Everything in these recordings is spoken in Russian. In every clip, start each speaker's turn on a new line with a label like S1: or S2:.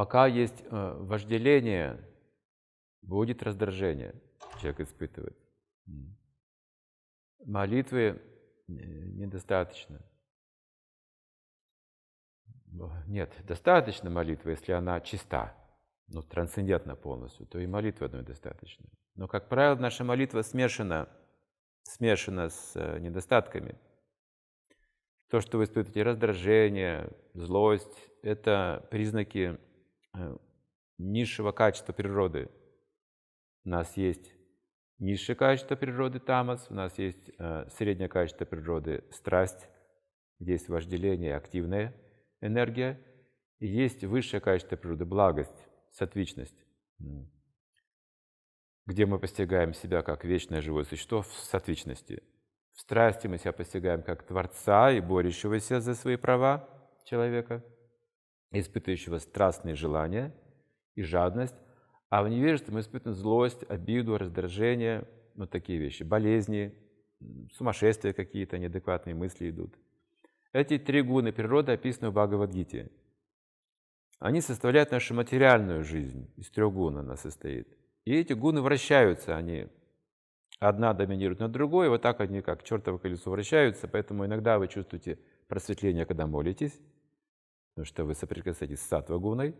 S1: пока есть э, вожделение, будет раздражение, человек испытывает. Молитвы э, недостаточно. Нет, достаточно молитвы, если она чиста, ну, трансцендентна полностью, то и молитвы одной достаточно. Но, как правило, наша молитва смешана, смешана с э, недостатками. То, что вы испытываете раздражение, злость, это признаки низшего качества природы. У нас есть низшее качество природы тамас, у нас есть э, среднее качество природы страсть, есть вожделение, активная энергия, и есть высшее качество природы благость, сатвичность, где мы постигаем себя как вечное живое существо в сатвичности. В страсти мы себя постигаем как Творца и борющегося за свои права человека, испытывающего страстные желания и жадность, а в невежестве мы испытываем злость, обиду, раздражение, вот такие вещи, болезни, сумасшествия какие-то, неадекватные мысли идут. Эти три гуны природы описаны в Бхагавадгите. Они составляют нашу материальную жизнь, из трех гун она состоит. И эти гуны вращаются, они одна доминирует над другой, вот так они как чертово колесо вращаются, поэтому иногда вы чувствуете просветление, когда молитесь, потому что вы соприкасаетесь с сатва-гуной,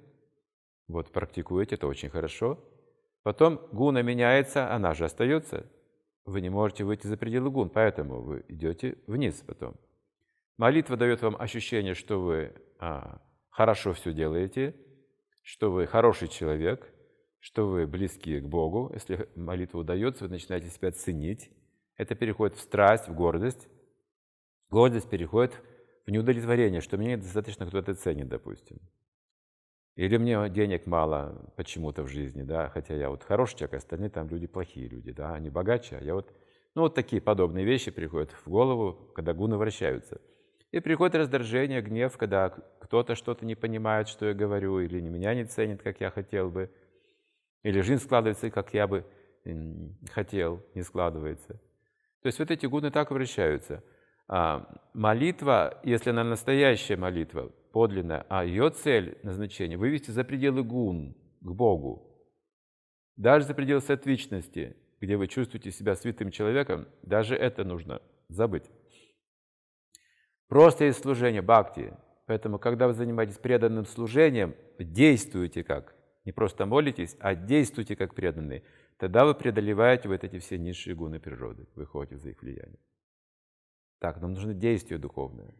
S1: вот практикуете, это очень хорошо. Потом гуна меняется, она же остается, вы не можете выйти за пределы гун, поэтому вы идете вниз потом. Молитва дает вам ощущение, что вы а, хорошо все делаете, что вы хороший человек, что вы близки к Богу. Если молитва удается, вы начинаете себя ценить. Это переходит в страсть, в гордость. Гордость переходит в неудовлетворение, что мне недостаточно кто-то ценит, допустим. Или мне денег мало почему-то в жизни, да, хотя я вот хороший человек, а остальные там люди плохие люди, да, они богаче, а я вот... Ну, вот такие подобные вещи приходят в голову, когда гуны вращаются. И приходит раздражение, гнев, когда кто-то что-то не понимает, что я говорю, или меня не ценит, как я хотел бы, или жизнь складывается, как я бы хотел, не складывается. То есть вот эти гуны так вращаются. А молитва, если она настоящая молитва, подлинная, а ее цель, назначение – вывести за пределы гун к Богу, даже за пределы сатвичности, где вы чувствуете себя святым человеком, даже это нужно забыть. Просто есть служение бхакти. Поэтому, когда вы занимаетесь преданным служением, действуйте как. Не просто молитесь, а действуйте как преданные. Тогда вы преодолеваете вот эти все низшие гуны природы, выходите за их влияние. Так, нам нужно действие духовное.